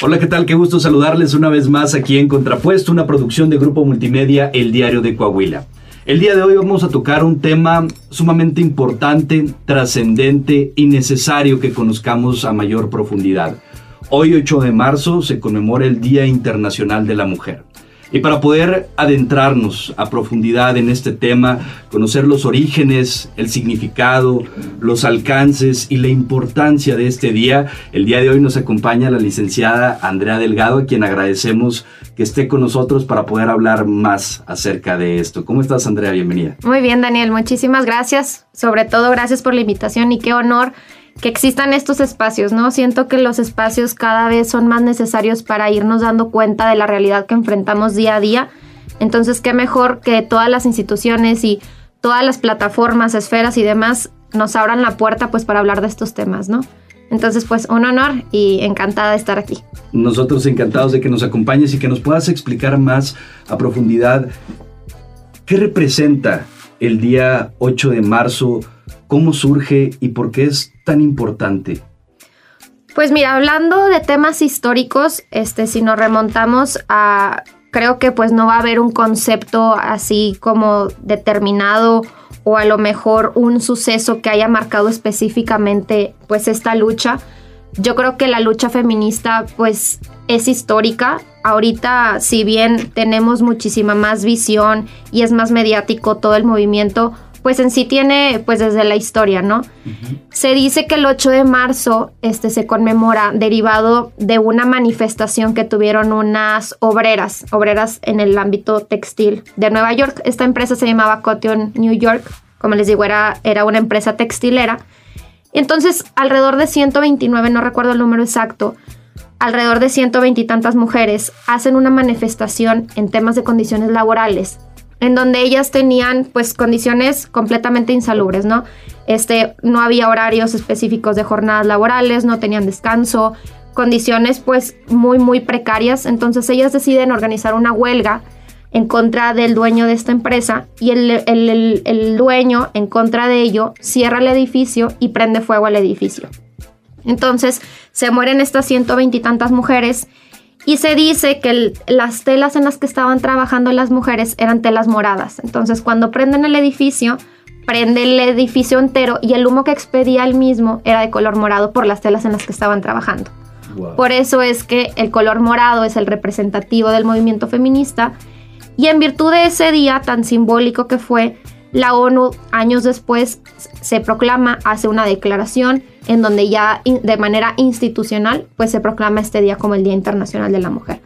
Hola, ¿qué tal? Qué gusto saludarles una vez más aquí en Contrapuesto, una producción de Grupo Multimedia El Diario de Coahuila. El día de hoy vamos a tocar un tema sumamente importante, trascendente y necesario que conozcamos a mayor profundidad. Hoy 8 de marzo se conmemora el Día Internacional de la Mujer. Y para poder adentrarnos a profundidad en este tema, conocer los orígenes, el significado, los alcances y la importancia de este día, el día de hoy nos acompaña la licenciada Andrea Delgado, a quien agradecemos que esté con nosotros para poder hablar más acerca de esto. ¿Cómo estás, Andrea? Bienvenida. Muy bien, Daniel. Muchísimas gracias. Sobre todo, gracias por la invitación y qué honor que existan estos espacios, ¿no? Siento que los espacios cada vez son más necesarios para irnos dando cuenta de la realidad que enfrentamos día a día. Entonces, qué mejor que todas las instituciones y todas las plataformas, esferas y demás nos abran la puerta pues para hablar de estos temas, ¿no? Entonces, pues un honor y encantada de estar aquí. Nosotros encantados de que nos acompañes y que nos puedas explicar más a profundidad qué representa el día 8 de marzo cómo surge y por qué es tan importante. Pues mira, hablando de temas históricos, este, si nos remontamos a, creo que pues no va a haber un concepto así como determinado o a lo mejor un suceso que haya marcado específicamente pues esta lucha. Yo creo que la lucha feminista pues es histórica. Ahorita si bien tenemos muchísima más visión y es más mediático todo el movimiento, pues en sí tiene pues desde la historia, ¿no? Se dice que el 8 de marzo este, se conmemora derivado de una manifestación que tuvieron unas obreras, obreras en el ámbito textil de Nueva York. Esta empresa se llamaba Cotton New York, como les digo, era, era una empresa textilera. Entonces, alrededor de 129, no recuerdo el número exacto, alrededor de 120 y tantas mujeres hacen una manifestación en temas de condiciones laborales en donde ellas tenían pues condiciones completamente insalubres, ¿no? Este, no había horarios específicos de jornadas laborales, no tenían descanso, condiciones pues muy muy precarias, entonces ellas deciden organizar una huelga en contra del dueño de esta empresa y el, el, el dueño en contra de ello cierra el edificio y prende fuego al edificio. Entonces se mueren estas ciento veintitantas mujeres y se dice que las telas en las que estaban trabajando las mujeres eran telas moradas. Entonces, cuando prenden el edificio, prende el edificio entero y el humo que expedía el mismo era de color morado por las telas en las que estaban trabajando. Por eso es que el color morado es el representativo del movimiento feminista. Y en virtud de ese día tan simbólico que fue, la ONU años después se proclama, hace una declaración en donde ya de manera institucional pues se proclama este día como el Día Internacional de la Mujer.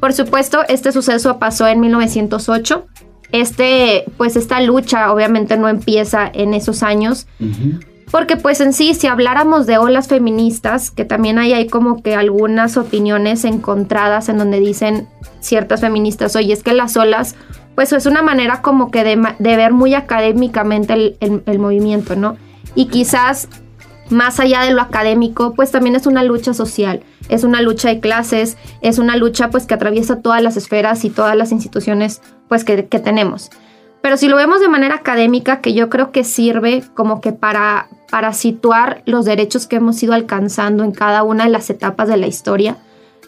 Por supuesto, este suceso pasó en 1908. Este, pues esta lucha obviamente no empieza en esos años. Porque pues en sí, si habláramos de olas feministas, que también hay, hay como que algunas opiniones encontradas en donde dicen ciertas feministas, oye, es que las olas pues es una manera como que de, ver muy académicamente el, movimiento, ¿no? Y quizás más allá de lo académico, pues también es una lucha social, es una lucha de clases, es una lucha pues que atraviesa todas las esferas y todas las instituciones pues que, tenemos. Pero si lo vemos de manera académica, que yo creo que sirve como que para, para situar los derechos que hemos ido alcanzando en cada una de las etapas de la historia,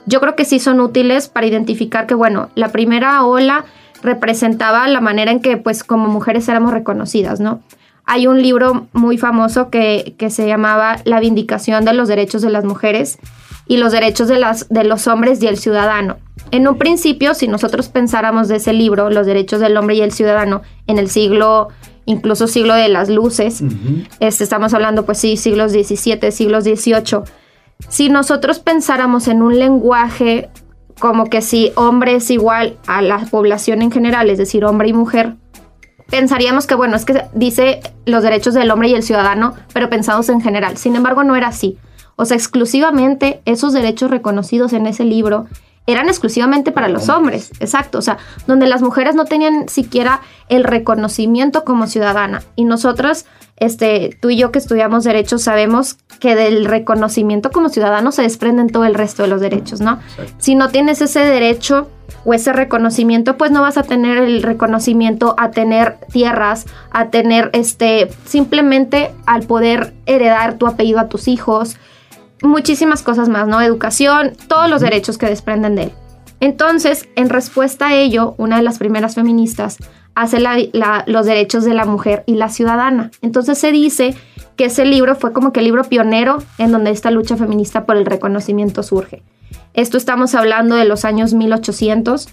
yo creo que sí son útiles para identificar que, bueno, la primera ola representaba la manera en que pues como mujeres éramos reconocidas, ¿no? Hay un libro muy famoso que, que se llamaba La Vindicación de los Derechos de las Mujeres y los Derechos de, las, de los Hombres y el Ciudadano. En un principio, si nosotros pensáramos de ese libro, los derechos del hombre y el ciudadano, en el siglo, incluso siglo de las luces, este, estamos hablando, pues sí, siglos XVII, siglos XVIII, si nosotros pensáramos en un lenguaje como que si hombre es igual a la población en general, es decir, hombre y mujer, pensaríamos que, bueno, es que dice los derechos del hombre y el ciudadano, pero pensados en general. Sin embargo, no era así. O sea, exclusivamente esos derechos reconocidos en ese libro eran exclusivamente para los hombres, exacto, o sea, donde las mujeres no tenían siquiera el reconocimiento como ciudadana. Y nosotros, este, tú y yo que estudiamos derechos, sabemos que del reconocimiento como ciudadano se desprenden todo el resto de los derechos, ¿no? Si no tienes ese derecho o ese reconocimiento, pues no vas a tener el reconocimiento a tener tierras, a tener este, simplemente al poder heredar tu apellido a tus hijos, muchísimas cosas más, ¿no? Educación, todos los derechos que desprenden de él. Entonces, en respuesta a ello, una de las primeras feministas hace los derechos de la mujer y la ciudadana. Entonces se dice que ese libro fue como que el libro pionero en donde esta lucha feminista por el reconocimiento surge. Esto estamos hablando de los años 1800.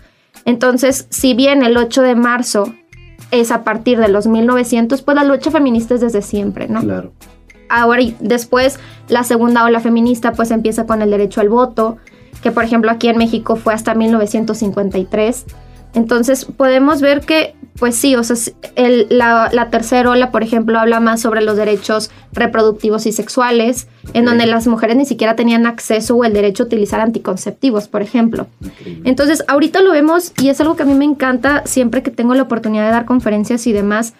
Entonces, si bien el 8 de marzo es a partir de los 1900, pues la lucha feminista es desde siempre, ¿no? Claro. Ahora y después la segunda ola feminista pues empieza con el derecho al voto, que por ejemplo aquí en México fue hasta 1953. Entonces podemos ver que, pues sí, o sea, la, tercera ola, por ejemplo, habla más sobre los derechos reproductivos y sexuales, en donde las mujeres ni siquiera tenían acceso o el derecho a utilizar anticonceptivos, por ejemplo. Entonces, ahorita lo vemos y es algo que a mí me encanta siempre que tengo la oportunidad de dar conferencias y demás.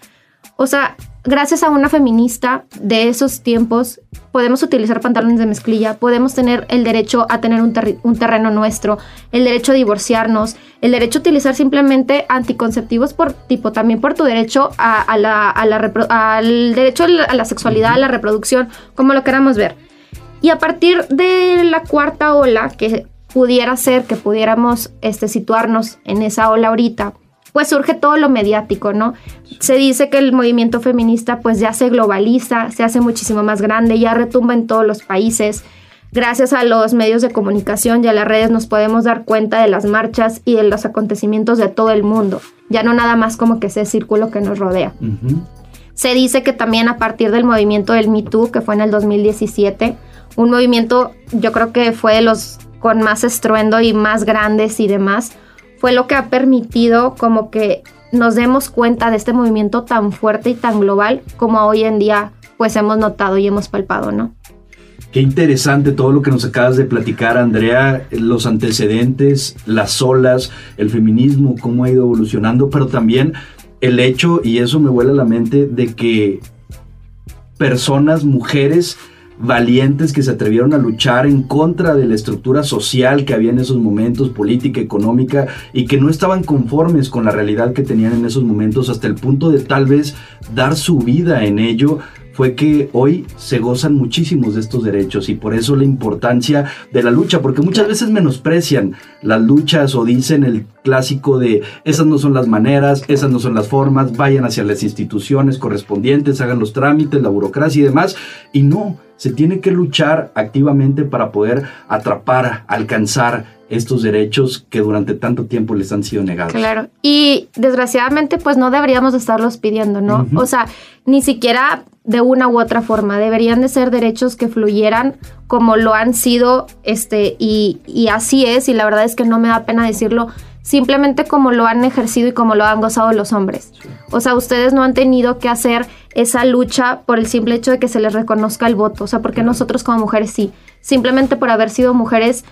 O sea, gracias a una feminista de esos tiempos, podemos utilizar pantalones de mezclilla, podemos tener el derecho a tener un, terreno nuestro, el derecho a divorciarnos, el derecho a utilizar simplemente anticonceptivos por tipo, también por tu derecho a, la, al derecho a la, sexualidad, a la reproducción, como lo queramos ver. Y a partir de la cuarta ola, que pudiera ser que pudiéramos este, situarnos en esa ola ahorita, pues surge todo lo mediático, ¿no? Se dice que el movimiento feminista pues ya se globaliza, se hace muchísimo más grande, ya retumba en todos los países. Gracias a los medios de comunicación y a las redes nos podemos dar cuenta de las marchas y de los acontecimientos de todo el mundo, ya no nada más como que ese círculo que nos rodea. Se dice que también a partir del movimiento del Me Too, que fue en el 2017, un movimiento yo creo que fue de los con más estruendo y más grandes y demás, fue lo que ha permitido como que nos demos cuenta de este movimiento tan fuerte y tan global como hoy en día pues hemos notado y hemos palpado, ¿no? Qué interesante todo lo que nos acabas de platicar, Andrea, los antecedentes, las olas, el feminismo, cómo ha ido evolucionando, pero también el hecho, y eso me vuela a la mente, de que personas, mujeres, valientes que se atrevieron a luchar en contra de la estructura social que había en esos momentos, política, económica, y que no estaban conformes con la realidad que tenían en esos momentos hasta el punto de tal vez dar su vida en ello fue que hoy se gozan muchísimos de estos derechos y por eso la importancia de la lucha, porque muchas veces menosprecian las luchas o dicen el clásico de esas no son las maneras, esas no son las formas, vayan hacia las instituciones correspondientes, hagan los trámites, la burocracia y demás, y no, se tiene que luchar activamente para poder atrapar, alcanzar estos derechos que durante tanto tiempo les han sido negados. Claro, y desgraciadamente pues no deberíamos estarlos pidiendo, ¿no? O sea, ni siquiera de una u otra forma, deberían de ser derechos que fluyeran como lo han sido, este, y, y así es, y la verdad es que no me da pena decirlo, simplemente como lo han ejercido y como lo han gozado los hombres. O sea, ustedes no han tenido que hacer esa lucha por el simple hecho de que se les reconozca el voto, o sea, porque nosotros como mujeres sí, simplemente por haber sido mujeres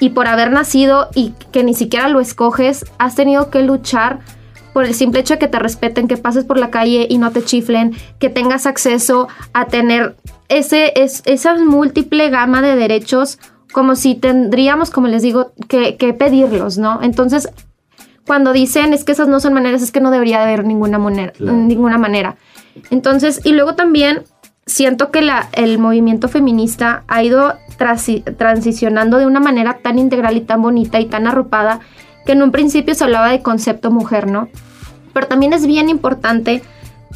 y por haber nacido y que ni siquiera lo escoges, has tenido que luchar por el simple hecho de que te respeten, que pases por la calle y no te chiflen, que tengas acceso a tener ese, es, esa múltiple gama de derechos como si tendríamos, como les digo, que, pedirlos, ¿no? Entonces, cuando dicen es que esas no son maneras, es que no debería haber ninguna, manera, ninguna manera. Entonces, y luego también siento que la, el movimiento feminista ha ido transicionando de una manera tan integral y tan bonita y tan arropada que en un principio se hablaba de concepto mujer, ¿no? Pero también es bien importante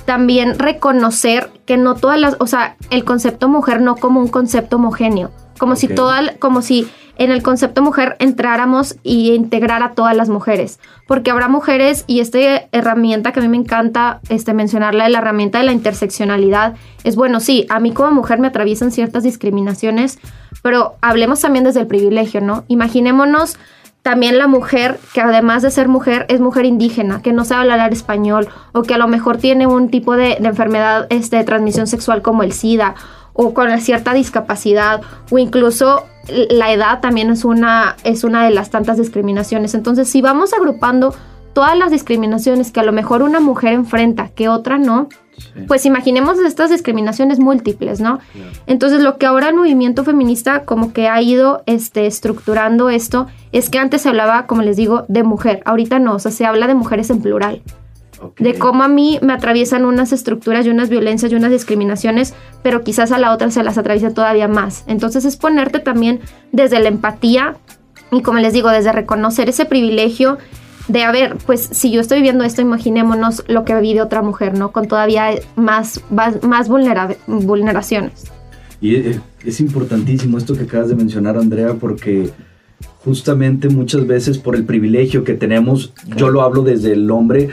también reconocer que no todas las, o sea, el concepto mujer no como un concepto homogéneo como si toda, como si en el concepto mujer entráramos y integrar a todas las mujeres, porque habrá mujeres y esta herramienta que a mí me encanta este, mencionarla, la herramienta de la interseccionalidad, es bueno, sí, a mí como mujer me atraviesan ciertas discriminaciones, pero hablemos también desde el privilegio, ¿no? Imaginémonos también la mujer que además de ser mujer es mujer indígena, que no sabe hablar español o que a lo mejor tiene un tipo de, enfermedad este, de transmisión sexual como el SIDA o con cierta discapacidad o incluso la edad también es una, es una de las tantas discriminaciones. Entonces, si vamos agrupando todas las discriminaciones que a lo mejor una mujer enfrenta que otra no, pues imaginemos estas discriminaciones múltiples, ¿no? Entonces, lo que ahora el movimiento feminista como que ha ido este, estructurando esto es que antes se hablaba, como les digo, de mujer, ahorita no, o sea, se habla de mujeres en plural. de cómo a mí me atraviesan unas estructuras y unas violencias y unas discriminaciones, pero quizás a la otra se las atraviesa todavía más. Entonces es ponerte también desde la empatía y como les digo, desde reconocer ese privilegio de, a ver, pues si yo estoy viviendo esto, imaginémonos lo que vive otra mujer, ¿no? Con todavía más, más, vulneraciones. Y es importantísimo esto que acabas de mencionar, Andrea, porque justamente muchas veces por el privilegio que tenemos, yo lo hablo desde el hombre,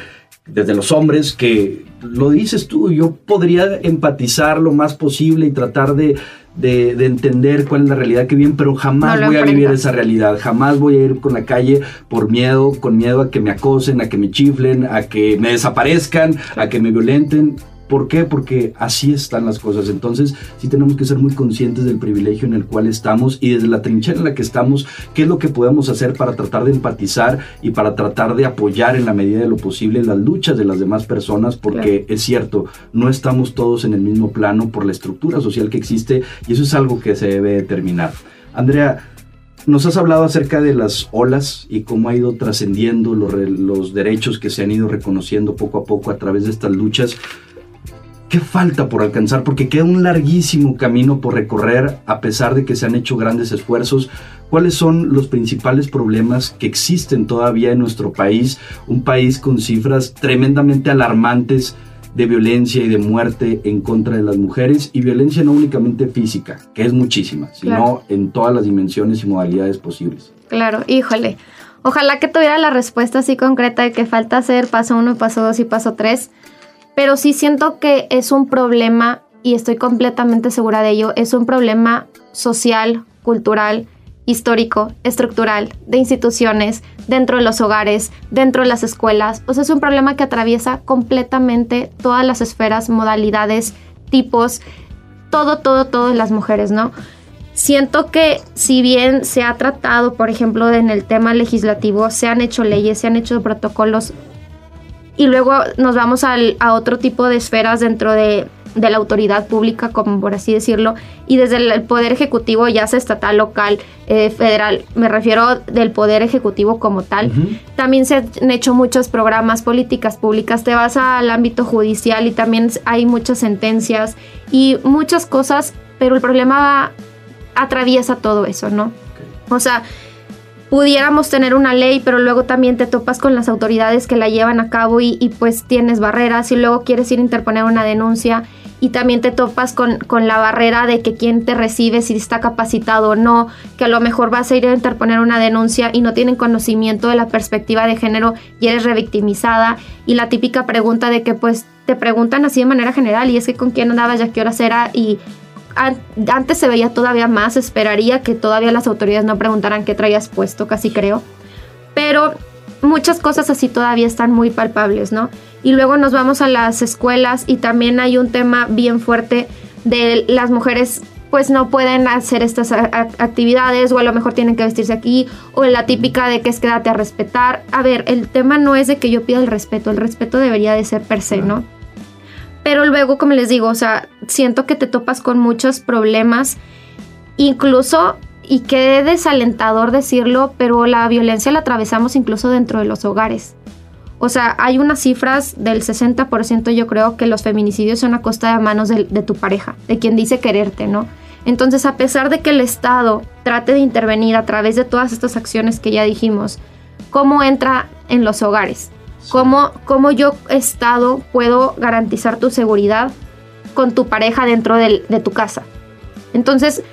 desde los hombres, que lo dices tú, yo podría empatizar lo más posible y tratar de, entender cuál es la realidad que viven, pero jamás voy a vivir esa realidad, jamás voy a ir con la calle por miedo, con miedo a que me acosen, a que me chiflen, a que me desaparezcan, a que me violenten. ¿Por qué? Porque así están las cosas. Entonces, sí tenemos que ser muy conscientes del privilegio en el cual estamos y desde la trinchera en la que estamos, qué es lo que podemos hacer para tratar de empatizar y para tratar de apoyar en la medida de lo posible las luchas de las demás personas, porque es cierto, no estamos todos en el mismo plano por la estructura social que existe y eso es algo que se debe determinar. Andrea, nos has hablado acerca de las olas y cómo ha ido trascendiendo los, los, derechos que se han ido reconociendo poco a poco a través de estas luchas. ¿Qué falta por alcanzar? Porque queda un larguísimo camino por recorrer a pesar de que se han hecho grandes esfuerzos. ¿Cuáles son los principales problemas que existen todavía en nuestro país? Un país con cifras tremendamente alarmantes de violencia y de muerte en contra de las mujeres y violencia no únicamente física, que es muchísima, sino en todas las dimensiones y modalidades posibles. Claro, híjole. Ojalá que tuviera la respuesta así concreta de que falta hacer paso uno, paso dos y paso tres pero sí siento que es un problema, y estoy completamente segura de ello, es un problema social, cultural, histórico, estructural, de instituciones, dentro de los hogares, dentro de las escuelas. O sea, es un problema que atraviesa completamente todas las esferas, modalidades, tipos, todo, todo, de las mujeres, ¿no? Siento que si bien se ha tratado, por ejemplo, en el tema legislativo, se han hecho leyes, se han hecho protocolos y luego nos vamos al, a otro tipo de esferas dentro de, de, la autoridad pública, como por así decirlo, y desde el poder ejecutivo, ya sea estatal, local, eh, federal, me refiero del poder ejecutivo como tal, también se han hecho muchos programas, políticas públicas, te vas al ámbito judicial y también hay muchas sentencias y muchas cosas, pero el problema atraviesa todo eso, ¿no? O sea, pudiéramos tener una ley, pero luego también te topas con las autoridades que la llevan a cabo y, pues tienes barreras y luego quieres ir a interponer una denuncia y también te topas con, con, la barrera de que quien te recibe, si está capacitado o no, que a lo mejor vas a ir a interponer una denuncia y no tienen conocimiento de la perspectiva de género y eres revictimizada. Y la típica pregunta de que pues te preguntan así de manera general y es que con quién andabas, ya qué horas era y antes se veía todavía más, esperaría que todavía las autoridades no preguntaran qué traías puesto, casi creo. Pero muchas cosas así todavía están muy palpables, ¿no? Y luego nos vamos a las escuelas y también hay un tema bien fuerte de las mujeres pues no pueden hacer estas actividades o a lo mejor tienen que vestirse aquí o la típica de que es quédate a respetar. A ver, el tema no es de que yo pida el respeto, el respeto debería de ser per se, ¿no? Pero luego, como les digo, o sea, siento que te topas con muchos problemas, incluso, y qué desalentador decirlo, pero la violencia la atravesamos incluso dentro de los hogares. O sea, hay unas cifras del 60% yo creo que los feminicidios son a costa de manos de, de tu pareja, de quien dice quererte, ¿no? Entonces, a pesar de que el Estado trate de intervenir a través de todas estas acciones que ya dijimos, ¿cómo entra en los hogares? ¿Cómo, cómo yo, Estado, puedo garantizar tu seguridad con tu pareja dentro de tu casa? Entonces,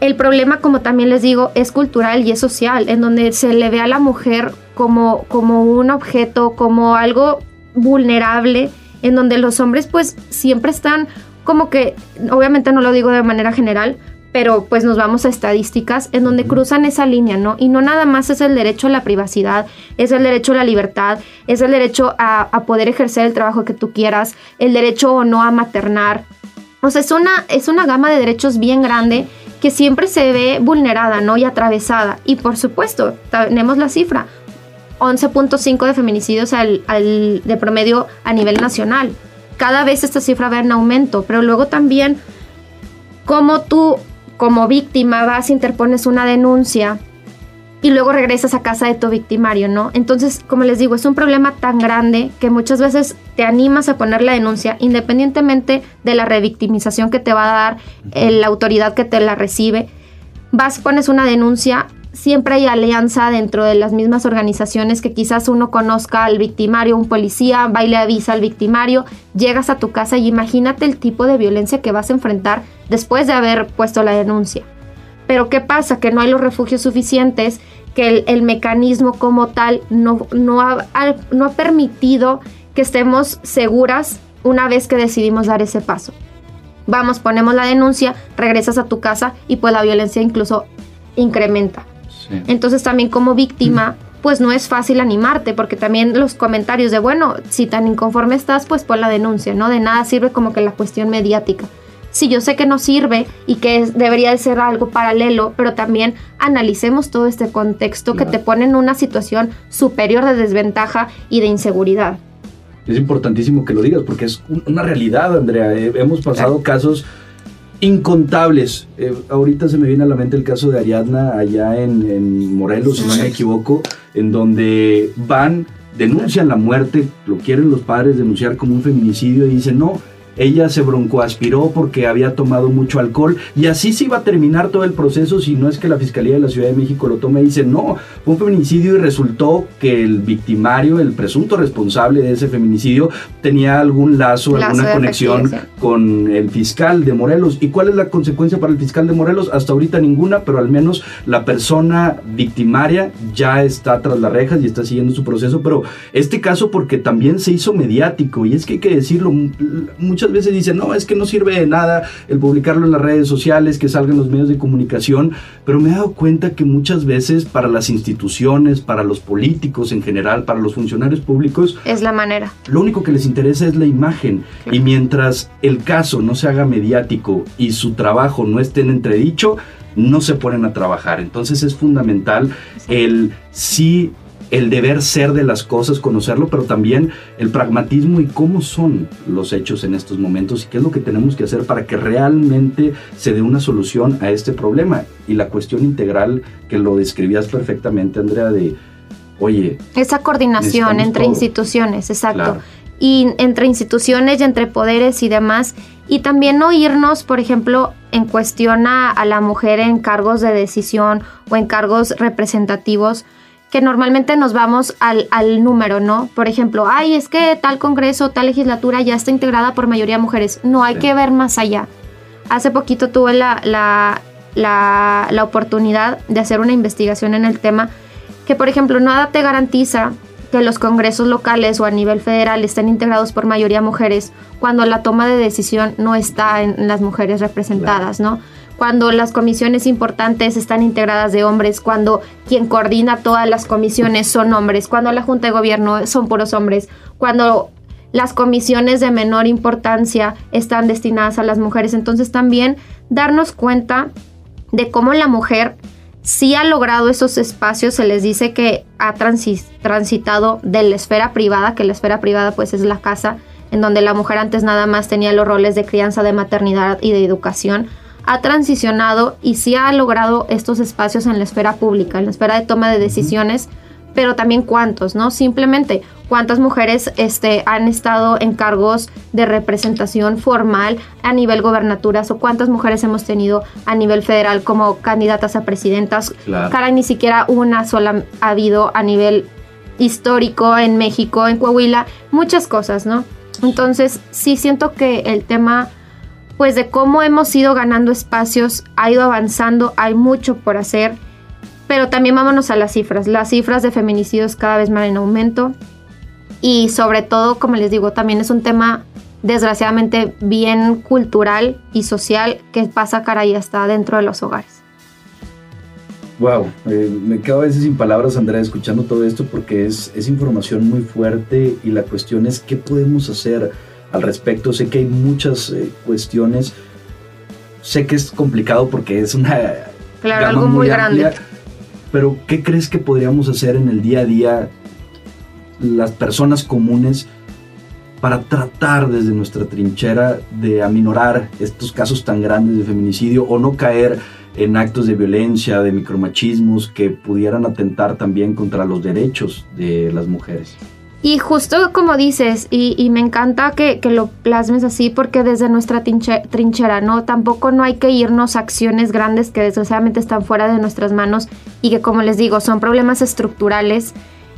el problema, como también les digo, es cultural y es social, en donde se le ve a la mujer como, como un objeto, como algo vulnerable, en donde los hombres pues siempre están como que, obviamente no lo digo de manera general, pero pues nos vamos a estadísticas en donde cruzan esa línea, ¿no? Y no nada más es el derecho a la privacidad, es el derecho a la libertad, es el derecho a, poder ejercer el trabajo que tú quieras, el derecho o no a maternar. O sea, es una, es una gama de derechos bien grande que siempre se ve vulnerada, ¿no? Y atravesada. Y por supuesto, tenemos la cifra, 11.5 de feminicidios al, de promedio a nivel nacional. Cada vez esta cifra va en aumento, pero luego también cómo tú como víctima vas, interpones una denuncia y luego regresas a casa de tu victimario, ¿no? Entonces, como les digo, es un problema tan grande que muchas veces te animas a poner la denuncia independientemente de la revictimización que te va a dar la autoridad que te la recibe. Vas, pones una denuncia, siempre hay alianza dentro de las mismas organizaciones que quizás uno conozca al victimario, un policía, va y le avisa al victimario, llegas a tu casa y imagínate el tipo de violencia que vas a enfrentar después de haber puesto la denuncia. Pero ¿qué pasa? Que no hay los refugios suficientes, que el, mecanismo como tal no, ha permitido que estemos seguras una vez que decidimos dar ese paso. Vamos, ponemos la denuncia, regresas a tu casa y pues la violencia incluso incrementa. Entonces también como víctima, pues no es fácil animarte, porque también los comentarios de, bueno, si tan inconforme estás, pues pon la denuncia, ¿no? De nada sirve como que la cuestión mediática si yo sé que no sirve y que debería de ser algo paralelo, pero también analicemos todo este contexto que te pone en una situación superior de desventaja y de inseguridad. Es importantísimo que lo digas porque es una realidad, Andrea. Eh, hemos pasado casos incontables. Eh, ahorita se me viene a la mente el caso de Ariadna allá en, en Morelos, si no me equivoco, en donde van, denuncian la muerte, lo quieren los padres denunciar como un feminicidio y dicen, no, ella se broncoaspiró porque había tomado mucho alcohol y así se iba a terminar todo el proceso si no es que la Fiscalía de la Ciudad de México lo tome y dice no, fue un feminicidio y resultó que el victimario, el presunto responsable de ese feminicidio tenía algún lazo, alguna conexión con el fiscal de Morelos. ¿Y cuál es la consecuencia para el fiscal de Morelos? Hasta ahorita ninguna, pero al menos la persona victimaria ya está tras las rejas y está siguiendo su proceso, pero este caso porque también se hizo mediático y es que hay que decirlo, muchas veces dicen, no, es que no sirve de nada el publicarlo en las redes sociales, que salgan los medios de comunicación, pero me he dado cuenta que muchas veces para las instituciones, para los políticos en general, para los funcionarios públicos, es la manera. Lo único que les interesa es la imagen y mientras el caso no se haga mediático y su trabajo no esté en entredicho, no se ponen a trabajar. Entonces es fundamental el sí el deber ser de las cosas, conocerlo, pero también el pragmatismo y cómo son los hechos en estos momentos y qué es lo que tenemos que hacer para que realmente se dé una solución a este problema. Y la cuestión integral que lo describías perfectamente, Andrea, de, oye... Esa coordinación entre instituciones, exacto. Y entre instituciones y entre poderes y demás. Y también no irnos, por ejemplo, en cuestión a, a la mujer en cargos de decisión o en cargos representativos que normalmente nos vamos al, número, ¿no? Por ejemplo, ay, es que tal congreso, tal legislatura ya está integrada por mayoría de mujeres. No, hay que ver más allá. Hace poquito tuve la, la, la, oportunidad de hacer una investigación en el tema que, por ejemplo, nada te garantiza que los congresos locales o a nivel federal estén integrados por mayoría mujeres cuando la toma de decisión no está en las mujeres representadas, ¿no? Cuando las comisiones importantes están integradas de hombres, cuando quien coordina todas las comisiones son hombres, cuando la Junta de Gobierno son puros hombres, cuando las comisiones de menor importancia están destinadas a las mujeres. Entonces también darnos cuenta de cómo la mujer sí ha logrado esos espacios, se les dice que ha transitado de la esfera privada, que la esfera privada pues es la casa, en donde la mujer antes nada más tenía los roles de crianza, de maternidad y de educación, ha transicionado y sí ha logrado estos espacios en la esfera pública, en la esfera de toma de decisiones, pero también cuántos, ¿no? Simplemente cuántas mujeres este, han estado en cargos de representación formal a nivel gobernaturas o cuántas mujeres hemos tenido a nivel federal como candidatas a presidentas. Cara, ni siquiera una sola ha habido a nivel histórico en México, en Coahuila, muchas cosas, ¿no? Entonces, sí siento que el tema pues de cómo hemos ido ganando espacios, ha ido avanzando, hay mucho por hacer, pero también vámonos a las cifras. Las cifras de feminicidios cada vez más en aumento y sobre todo, como les digo, también es un tema desgraciadamente bien cultural y social que pasa caray hasta dentro de los hogares. Wow, eh, me quedo a veces sin palabras, Andrea, escuchando todo esto porque es información muy fuerte y la cuestión es qué podemos hacer al respecto. Sé que hay muchas eh, cuestiones. Sé que es complicado porque es una... Claro, algo muy, grande. Pero ¿qué crees que podríamos hacer en el día a día las personas comunes para tratar desde nuestra trinchera de aminorar estos casos tan grandes de feminicidio o no caer en actos de violencia, de micromachismos que pudieran atentar también contra los derechos de las mujeres. Y justo como dices, y, me encanta que, lo plasmes así porque desde nuestra trinchera, ¿no? Tampoco no hay que irnos a acciones grandes que desgraciadamente están fuera de nuestras manos y que como les digo, son problemas estructurales,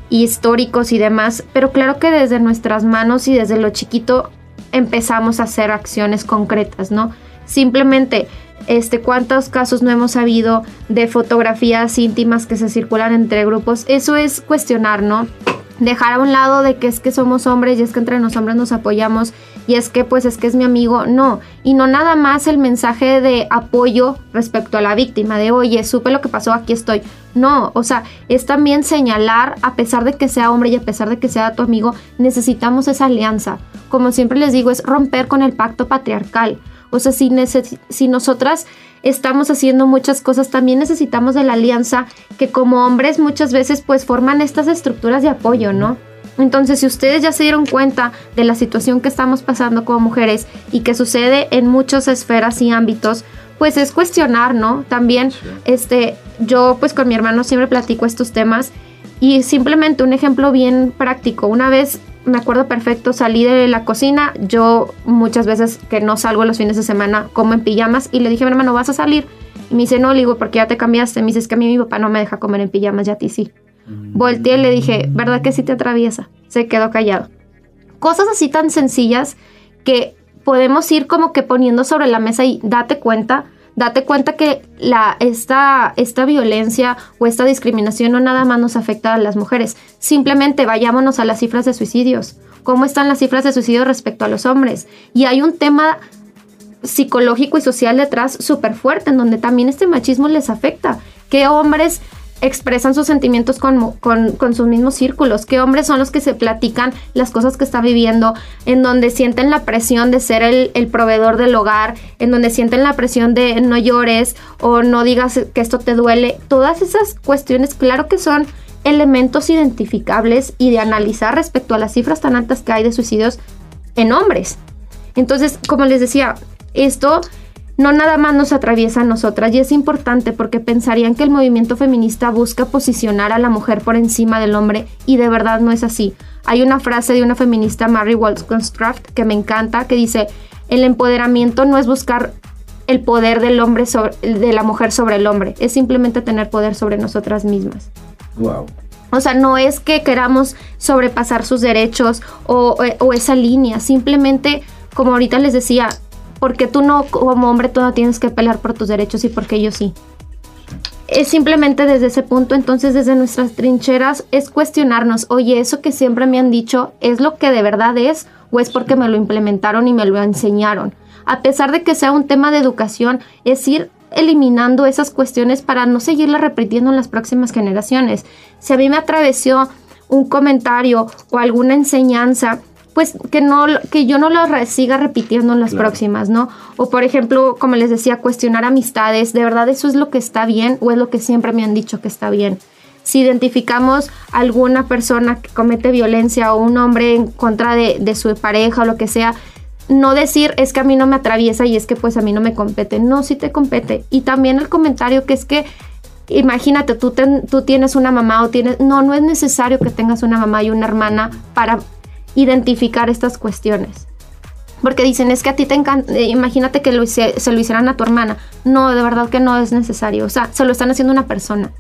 históricos y demás, pero claro que desde nuestras manos y desde lo chiquito empezamos a hacer acciones concretas, ¿no? Simplemente, este, ¿cuántos casos no hemos sabido de fotografías íntimas que se circulan entre grupos? Eso es cuestionar, ¿no? Dejar a un lado de que es que somos hombres y es que entre los hombres nos apoyamos y es que pues es que es mi amigo, no, y no nada más el mensaje de apoyo respecto a la víctima, de oye, supe lo que pasó, aquí estoy, no, o sea, es también señalar, a pesar de que sea hombre y a pesar de que sea tu amigo, necesitamos esa alianza, como siempre les digo, es romper con el pacto patriarcal, o sea, si, si nosotras estamos haciendo muchas cosas, también necesitamos de la alianza que como hombres muchas veces pues forman estas estructuras de apoyo, ¿no? Entonces, si ustedes ya se dieron cuenta de la situación que estamos pasando como mujeres y que sucede en muchas esferas y ámbitos, pues es cuestionar, ¿no? También, este, yo pues con mi hermano siempre platico estos temas y simplemente un ejemplo bien práctico. Una vez me acuerdo perfecto, salí de la cocina, yo muchas veces que no salgo los fines de semana como en pijamas y le dije mi hermano, ¿vas a salir? Y me dice, no, le digo, porque ya te cambiaste. Me dice, es que a mí mi papá no me deja comer en pijamas, ya a ti sí. Mm. Volteé y le dije, ¿verdad que sí te atraviesa? Se quedó callado. Cosas así tan sencillas que podemos ir como que poniendo sobre la mesa y date cuenta date cuenta que esta violencia o esta discriminación no nada más nos afecta a las mujeres. Simplemente vayámonos a las cifras de suicidios. ¿Cómo están las cifras de suicidio respecto a los hombres? Y hay un tema psicológico y social detrás súper fuerte, en donde también este machismo les afecta. ¿Qué hombres expresan sus sentimientos con, con, sus mismos círculos, qué hombres son los que se platican las cosas que está viviendo, en donde sienten la presión de ser el, el, proveedor del hogar, en donde sienten la presión de no llores o no digas que esto te duele. Todas esas cuestiones, claro que son elementos identificables y de analizar respecto a las cifras tan altas que hay de suicidios en hombres. Entonces, como les decía, esto no nada más nos atraviesa a nosotras y es importante porque pensarían que el movimiento feminista busca posicionar a la mujer por encima del hombre y de verdad no es así. Hay una frase de una feminista, Mary Wollstonecraft, que me encanta, que dice, el empoderamiento no es buscar el poder del hombre sobre, de la mujer sobre el hombre, es simplemente tener poder sobre nosotras mismas. Wow. O sea, no es que queramos sobrepasar sus derechos o, o esa línea, simplemente, como ahorita les decía, porque tú no, como hombre, tú no tienes que pelear por tus derechos y porque yo sí. Es simplemente desde ese punto, entonces desde nuestras trincheras es cuestionarnos, oye, eso que siempre me han dicho, ¿es lo que de verdad es o es porque me lo implementaron y me lo enseñaron? A pesar de que sea un tema de educación, es ir eliminando esas cuestiones para no seguirla repitiendo en las próximas generaciones. Si a mí me atravesó un comentario o alguna enseñanza pues que no que yo no lo siga repitiendo en las próximas, ¿no? O por ejemplo, como les decía, cuestionar amistades, ¿de verdad eso es lo que está bien o es lo que siempre me han dicho que está bien? Si identificamos alguna persona que comete violencia o un hombre en contra de, de su pareja o lo que sea, no decir es que a mí no me atraviesa y es que pues a mí no me compete, no, sí te compete. Y también el comentario que es que imagínate, tú, tú tienes una mamá o tienes... No, no es necesario que tengas una mamá y una hermana para identificar estas cuestiones. Porque dicen, es que a ti te encanta, eh, imagínate que lo, se, lo hicieran a tu hermana. No, de verdad que no es necesario. O sea, se lo están haciendo una persona.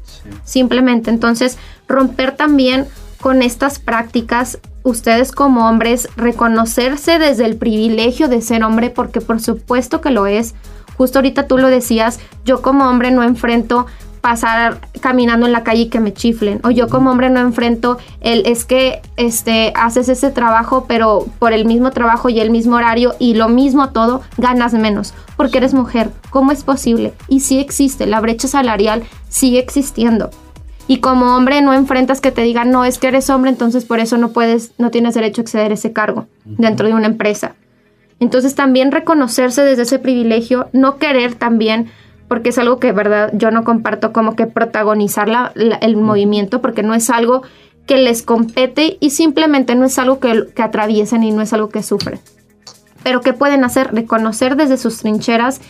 Simplemente. Entonces, romper también con estas prácticas, ustedes como hombres, reconocerse desde el privilegio de ser hombre, porque por supuesto que lo es. Justo ahorita tú lo decías, yo como hombre no enfrento pasar caminando en la calle y que me chiflen. O yo como hombre no enfrento el es que este haces ese trabajo, pero por el mismo trabajo y el mismo horario y lo mismo todo, ganas menos, porque eres mujer. ¿Cómo es posible? Y sí existe, la brecha salarial sigue existiendo. Y como hombre no enfrentas que te digan, "No, es que eres hombre, entonces por eso no puedes no tienes derecho a acceder a ese cargo dentro de una empresa." Entonces también reconocerse desde ese privilegio, no querer también porque es algo que, verdad, yo no comparto como que protagonizar el movimiento, porque no es algo que les compete y simplemente no es algo que, que atraviesen y no es algo que sufren. Pero ¿qué pueden hacer? Reconocer desde sus trincheras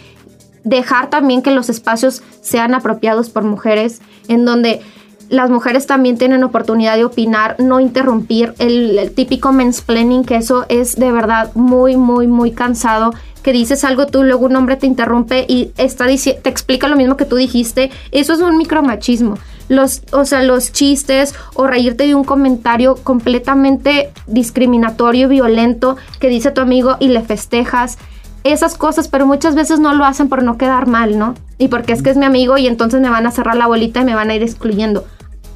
dejar también que los espacios sean apropiados por mujeres, en donde las mujeres también tienen oportunidad de opinar, no interrumpir el, típico mansplaining, que eso es de verdad muy, muy, muy cansado. Que dices algo tú, luego un hombre te interrumpe y está te explica lo mismo que tú dijiste. Eso es un micromachismo. Los, o sea, los chistes o reírte de un comentario completamente discriminatorio, violento que dice tu amigo y le festejas esas cosas, pero muchas veces no lo hacen por no quedar mal, ¿no? Y porque es que es mi amigo y entonces me van a cerrar la bolita y me van a ir excluyendo.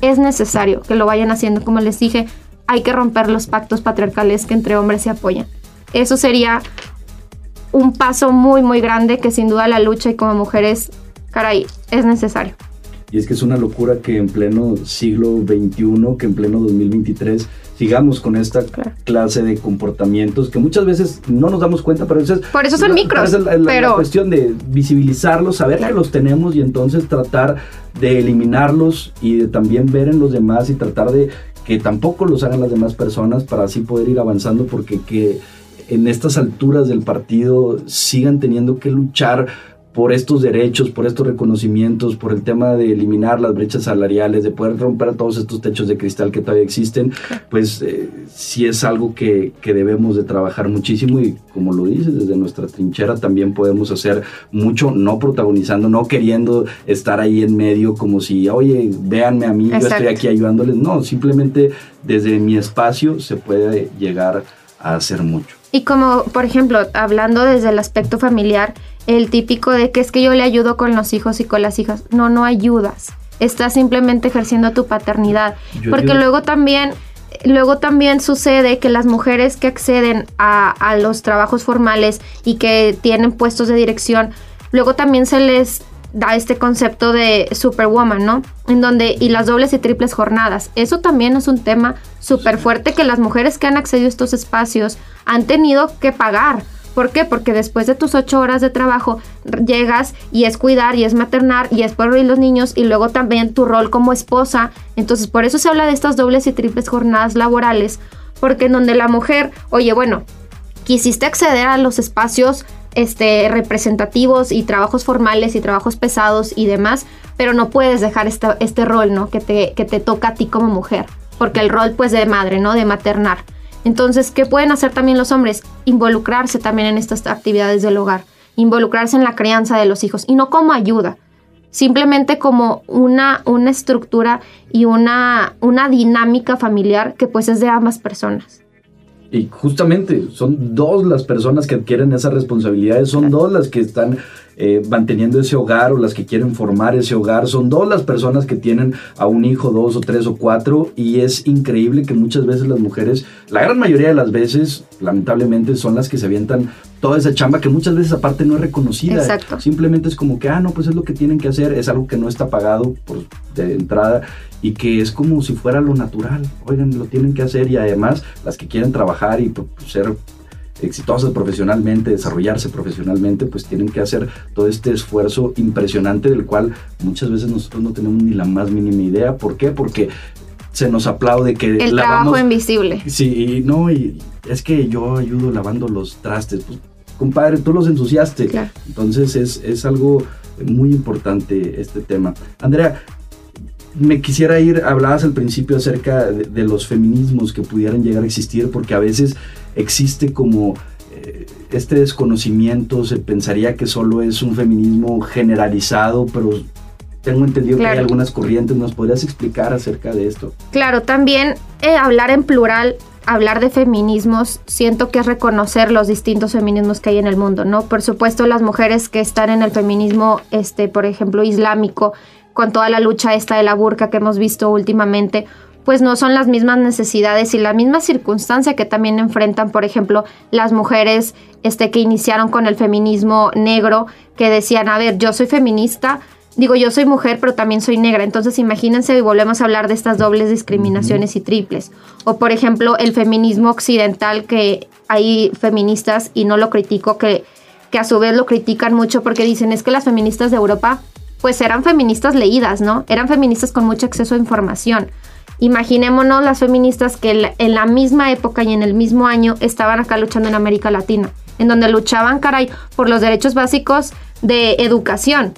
Es necesario que lo vayan haciendo, como les dije, hay que romper los pactos patriarcales que entre hombres se apoyan. Eso sería un paso muy, muy grande que sin duda la lucha y como mujeres, caray, es necesario. Y es que es una locura que en pleno siglo XXI, que en pleno 2023 sigamos con esta clase de comportamientos que muchas veces no nos damos cuenta, pero es, por eso son micros. Es la, cuestión de visibilizarlos, saber que los tenemos y entonces tratar de eliminarlos y de también ver en los demás y tratar de que tampoco los hagan las demás personas para así poder ir avanzando porque que en estas alturas del partido sigan teniendo que luchar por estos derechos, por estos reconocimientos, por el tema de eliminar las brechas salariales, de poder romper todos estos techos de cristal que todavía existen, pues eh, sí es algo que, que, debemos de trabajar muchísimo y como lo dices, desde nuestra trinchera también podemos hacer mucho, no protagonizando, no queriendo estar ahí en medio como si, oye, véanme a mí, yo estoy aquí ayudándoles, no, simplemente desde mi espacio se puede llegar a hacer mucho. Y como, por ejemplo, hablando desde el aspecto familiar, el típico de que es que yo le ayudo con los hijos y con las hijas. No, no ayudas. Estás simplemente ejerciendo tu paternidad. Porque luego también, luego también sucede que las mujeres que acceden a, a los trabajos formales y que tienen puestos de dirección, luego también se les da este concepto de superwoman, ¿no? En donde, y las dobles y triples jornadas. Eso también es un tema súper fuerte que las mujeres que han accedido a estos espacios han tenido que pagar ¿Por qué? Porque después de tus ocho horas de trabajo llegas y es cuidar y es maternar y es por los niños y luego también tu rol como esposa. Entonces por eso se habla de estas dobles y triples jornadas laborales, porque en donde la mujer, oye, bueno, quisiste acceder a los espacios este, representativos y trabajos formales y trabajos pesados y demás, pero no puedes dejar este rol, ¿no? Que te, que te toca a ti como mujer, porque el rol pues de madre, ¿no? De maternar. Entonces, ¿qué pueden hacer también los hombres? Involucrarse también en estas actividades del hogar, involucrarse en la crianza de los hijos y no como ayuda, simplemente como una, una estructura y una, una dinámica familiar que pues es de ambas personas. Y justamente son dos las personas que adquieren esas responsabilidades, son dos las que están eh, manteniendo ese hogar o las que quieren formar ese hogar. Son dos las personas que tienen a un hijo, dos o tres o cuatro y es increíble que muchas veces las mujeres, la gran mayoría de las veces, lamentablemente, son las que se avientan toda esa chamba que muchas veces aparte no es reconocida. Exacto. Simplemente es como que, ah, no, pues es lo que tienen que hacer, es algo que no está pagado por, de entrada y que es como si fuera lo natural. Oigan, lo tienen que hacer y además las que quieren trabajar y pues, ser exitosas profesionalmente, desarrollarse profesionalmente, pues tienen que hacer todo este esfuerzo impresionante del cual muchas veces nosotros no tenemos ni la más mínima idea. ¿Por qué? Porque se nos aplaude que el trabajo invisible. Sí, y no, y es que yo ayudo lavando los trastes. Pues, compadre, tú los ensuciaste. Entonces es, es algo muy importante este tema. Andrea, me quisiera ir, hablabas al principio acerca de, los feminismos que pudieran llegar a existir, porque a veces existe como eh, este desconocimiento, se pensaría que solo es un feminismo generalizado, pero tengo entendido que hay algunas corrientes. ¿Nos podrías explicar acerca de esto? Claro, también eh, hablar en plural, hablar de feminismos, siento que es reconocer los distintos feminismos que hay en el mundo, ¿no? Por supuesto, las mujeres que están en el feminismo, este, por ejemplo, islámico, con toda la lucha esta de la burka que hemos visto últimamente, pues no son las mismas necesidades y la misma circunstancia que también enfrentan, por ejemplo, las mujeres este, que iniciaron con el feminismo negro, que decían, a ver, yo soy feminista, digo, yo soy mujer, pero también soy negra. Entonces, imagínense y volvemos a hablar de estas dobles discriminaciones y triples. O, por ejemplo, el feminismo occidental, que hay feministas, y no lo critico, que, que a su vez lo critican mucho porque dicen, es que las feministas de Europa, pues eran feministas leídas, ¿no? Eran feministas con mucho acceso a información. Imaginémonos las feministas que en la misma época y en el mismo año estaban acá luchando en América Latina, en donde luchaban, caray, por los derechos básicos de educación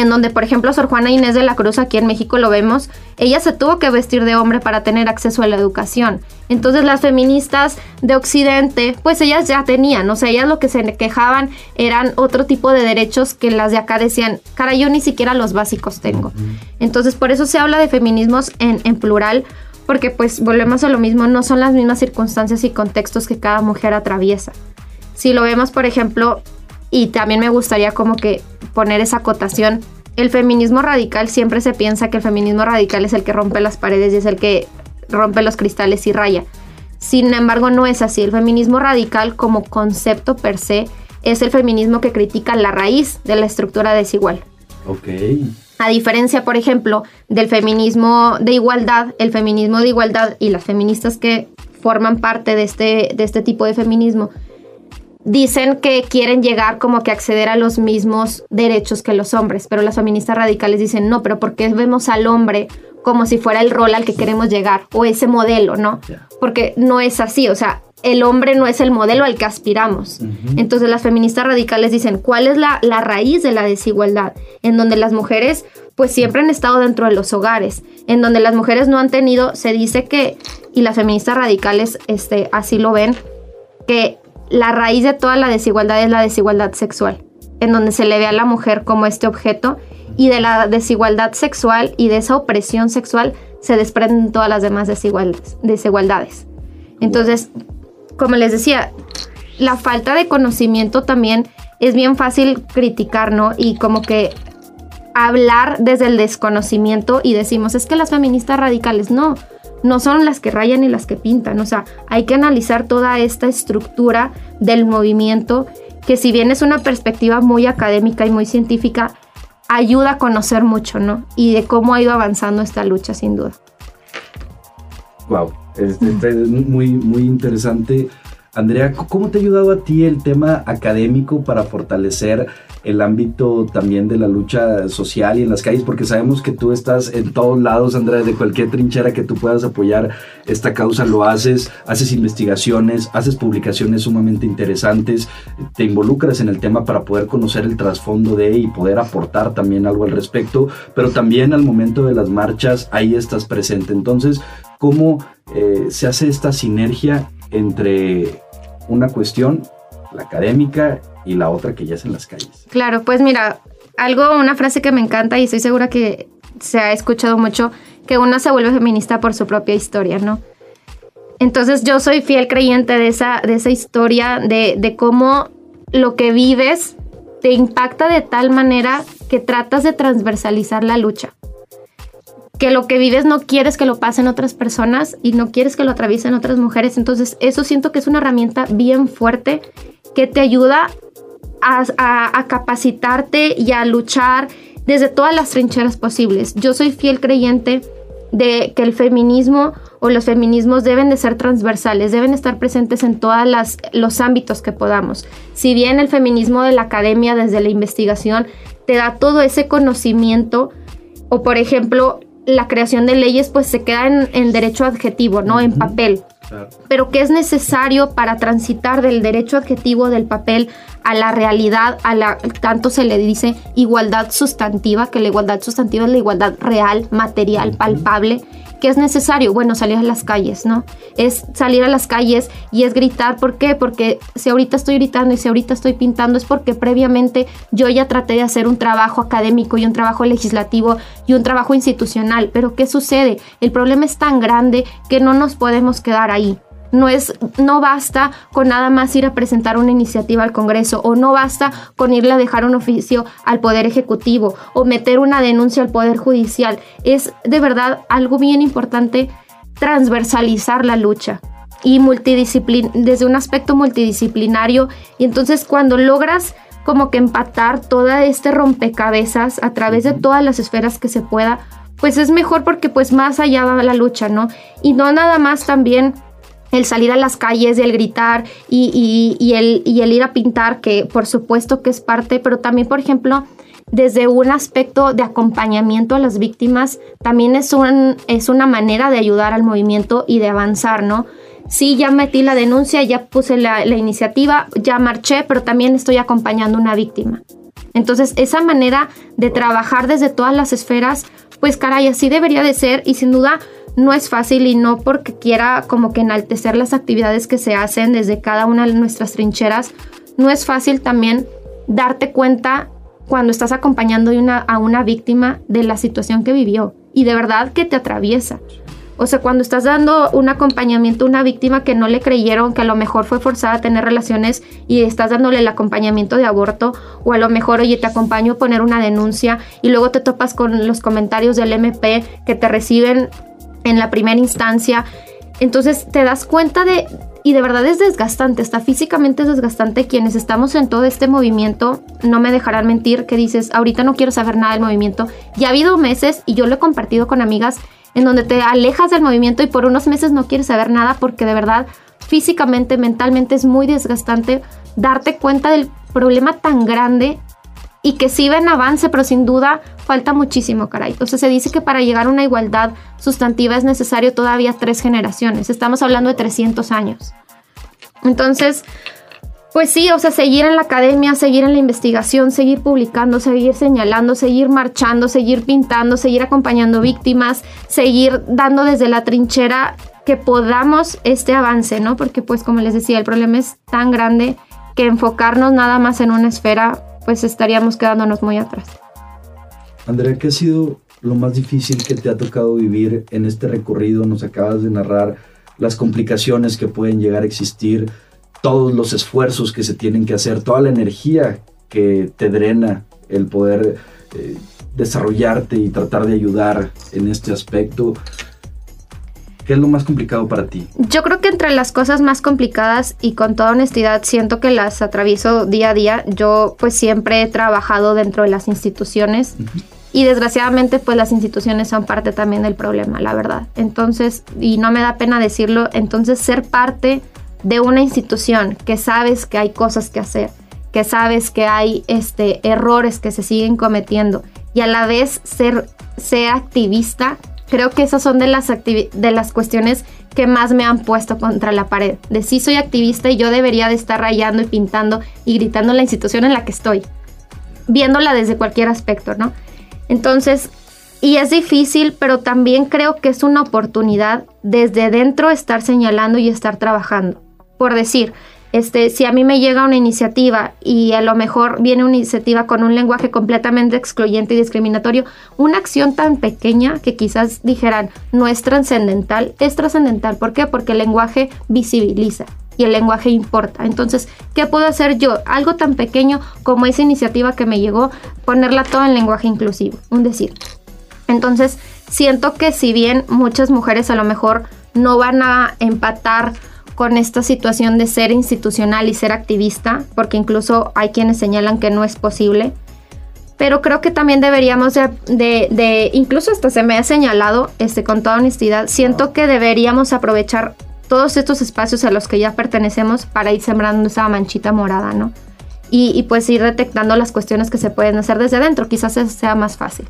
en donde, por ejemplo, Sor Juana Inés de la Cruz, aquí en México lo vemos, ella se tuvo que vestir de hombre para tener acceso a la educación. Entonces las feministas de Occidente, pues ellas ya tenían, o sea, ellas lo que se quejaban eran otro tipo de derechos que las de acá decían, cara, yo ni siquiera los básicos tengo. Entonces por eso se habla de feminismos en, en plural, porque pues volvemos a lo mismo, no son las mismas circunstancias y contextos que cada mujer atraviesa. Si lo vemos, por ejemplo, y también me gustaría como que poner esa acotación. El feminismo radical siempre se piensa que el feminismo radical es el que rompe las paredes y es el que rompe los cristales y raya. Sin embargo, no es así. El feminismo radical como concepto per se es el feminismo que critica la raíz de la estructura desigual. Ok. A diferencia, por ejemplo, del feminismo de igualdad, el feminismo de igualdad y las feministas que forman parte de este, de este tipo de feminismo dicen que quieren llegar como que acceder a los mismos derechos que los hombres, pero las feministas radicales dicen no, pero ¿por qué vemos al hombre como si fuera el rol al que queremos llegar o ese modelo, ¿no? Porque no es así, o sea, el hombre no es el modelo al que aspiramos. Entonces las feministas radicales dicen, ¿cuál es la, la, raíz de la desigualdad? En donde las mujeres pues siempre han estado dentro de los hogares, en donde las mujeres no han tenido, se dice que, y las feministas radicales este, así lo ven, que la raíz de toda la desigualdad es la desigualdad sexual, en donde se le ve a la mujer como este objeto y de la desigualdad sexual y de esa opresión sexual se desprenden todas las demás desigualdades. Entonces, como les decía, la falta de conocimiento también es bien fácil criticar, ¿no? Y como que hablar desde el desconocimiento y decimos, es que las feministas radicales, no, no son las que rayan y las que pintan, o sea, hay que analizar toda esta estructura del movimiento que si bien es una perspectiva muy académica y muy científica, ayuda a conocer mucho, ¿no? Y de cómo ha ido avanzando esta lucha, sin duda. Wow, es, muy, muy interesante. Andrea, ¿cómo te ha ayudado a ti el tema académico para fortalecer el ámbito también de la lucha social y en las calles? Porque sabemos que tú estás en todos lados, Andrea, de cualquier trinchera que tú puedas apoyar esta causa lo haces, haces investigaciones, haces publicaciones sumamente interesantes, te involucras en el tema para poder conocer el trasfondo de y poder aportar también algo al respecto, pero también al momento de las marchas ahí estás presente. Entonces, ¿cómo eh, se hace esta sinergia entre una cuestión, la académica, y la otra que ya es en las calles. Claro, pues mira, algo, una frase que me encanta y estoy segura que se ha escuchado mucho, que una se vuelve feminista por su propia historia, ¿no? Entonces yo soy fiel creyente de esa, de esa historia, de, de cómo lo que vives te impacta de tal manera que tratas de transversalizar la lucha que lo que vives no quieres que lo pasen otras personas y no quieres que lo atraviesen otras mujeres. Entonces, eso siento que es una herramienta bien fuerte que te ayuda a, capacitarte y a luchar desde todas las trincheras posibles. Yo soy fiel creyente de que el feminismo o los feminismos deben de ser transversales, deben estar presentes en todos los ámbitos que podamos. Si bien el feminismo de la academia desde la investigación te da todo ese conocimiento, o por ejemplo la creación de leyes pues se queda en, derecho adjetivo, ¿no? En papel. Pero ¿qué es necesario para transitar del derecho adjetivo del papel a la realidad, a la tanto se le dice igualdad sustantiva, que la igualdad sustantiva es la igualdad real, material, palpable? ¿Qué es necesario? Bueno, salir a las calles, ¿no? Es salir a las calles y es gritar. ¿Por qué? Porque si ahorita estoy gritando y si ahorita estoy pintando es porque previamente yo ya traté de hacer un trabajo académico y un trabajo legislativo y un trabajo institucional. Pero ¿qué sucede? El problema es tan grande que no nos podemos quedar ahí. No, es, no basta con nada más ir a presentar una iniciativa al Congreso o no basta con irle a dejar un oficio al Poder Ejecutivo o meter una denuncia al Poder Judicial. Es de verdad algo bien importante transversalizar la lucha y multidisciplin desde un aspecto multidisciplinario y entonces cuando logras como que empatar todo este rompecabezas a través de todas las esferas que se pueda, pues es mejor porque pues más allá va la lucha, ¿no? Y no nada más también el salir a las calles, el gritar y, el, ir a pintar, que por supuesto que es parte, pero también, por ejemplo, desde un aspecto de acompañamiento a las víctimas, también es una manera de ayudar al movimiento y de avanzar, ¿no? Sí, ya metí la denuncia, ya puse la, la iniciativa, ya marché, pero también estoy acompañando a una víctima. Entonces, esa manera de trabajar desde todas las esferas, pues caray, así debería de ser y sin duda no es fácil y no porque quiera como que enaltecer las actividades que se hacen desde cada una de nuestras trincheras, no es fácil también darte cuenta cuando estás acompañando a una víctima de la situación que vivió y de verdad que te atraviesa. O sea, cuando estás dando un acompañamiento a una víctima que no le creyeron, que a lo mejor fue forzada a tener relaciones y estás dándole el acompañamiento de aborto, o a lo mejor, oye, te acompaño a poner una denuncia y luego te topas con los comentarios del MP que te reciben en la primera instancia. Entonces te das cuenta de, y de verdad es desgastante, está físicamente desgastante. Quienes estamos en todo este movimiento, no me dejarán mentir que dices, ahorita no quiero saber nada del movimiento. Ya ha habido meses, y yo lo he compartido con amigas, en donde te alejas del movimiento y por unos meses no quieres saber nada porque de verdad físicamente, mentalmente es muy desgastante darte cuenta del problema tan grande y que sí ven avance, pero sin duda falta muchísimo, caray. O sea, se dice que para llegar a una igualdad sustantiva es necesario todavía tres generaciones. Estamos hablando de 300 años. Entonces, pues sí, o sea, seguir en la academia, seguir en la investigación, seguir publicando, seguir señalando, seguir marchando, seguir pintando, seguir acompañando víctimas, seguir dando desde la trinchera que podamos este avance, ¿no? Porque pues como les decía, el problema es tan grande que enfocarnos nada más en una esfera, pues estaríamos quedándonos muy atrás. Andrea, ¿qué ha sido lo más difícil que te ha tocado vivir en este recorrido? Nos acabas de narrar las complicaciones que pueden llegar a existir todos los esfuerzos que se tienen que hacer, toda la energía que te drena el poder eh, desarrollarte y tratar de ayudar en este aspecto. ¿Qué es lo más complicado para ti? Yo creo que entre las cosas más complicadas y con toda honestidad siento que las atravieso día a día. Yo pues siempre he trabajado dentro de las instituciones y desgraciadamente pues las instituciones son parte también del problema, la verdad. Entonces, y no me da pena decirlo, entonces ser parte de una institución que sabes que hay cosas que hacer, que sabes que hay este, errores que se siguen cometiendo y a la vez ser, ser activista, creo que esas son de las, de las cuestiones que más me han puesto contra la pared. De sí soy activista y yo debería de estar rayando y pintando y gritando la institución en la que estoy, viéndola desde cualquier aspecto, ¿no? Entonces, y es difícil, pero también creo que es una oportunidad desde dentro estar señalando y estar trabajando por decir, este, si a mí me llega una iniciativa y a lo mejor viene una iniciativa con un lenguaje completamente excluyente y discriminatorio, una acción tan pequeña que quizás dijeran no es trascendental, es trascendental. ¿Por qué? Porque el lenguaje visibiliza y el lenguaje importa. Entonces, ¿qué puedo hacer yo? Algo tan pequeño como esa iniciativa que me llegó, ponerla todo en lenguaje inclusivo, un decir. Entonces, siento que si bien muchas mujeres a lo mejor no van a empatar con esta situación de ser institucional y ser activista, porque incluso hay quienes señalan que no es posible. Pero creo que también deberíamos de, incluso hasta se me ha señalado, este, con toda honestidad, siento que deberíamos aprovechar todos estos espacios a los que ya pertenecemos para ir sembrando esa manchita morada, ¿no? Y, y pues ir detectando las cuestiones que se pueden hacer desde dentro, quizás sea más fácil.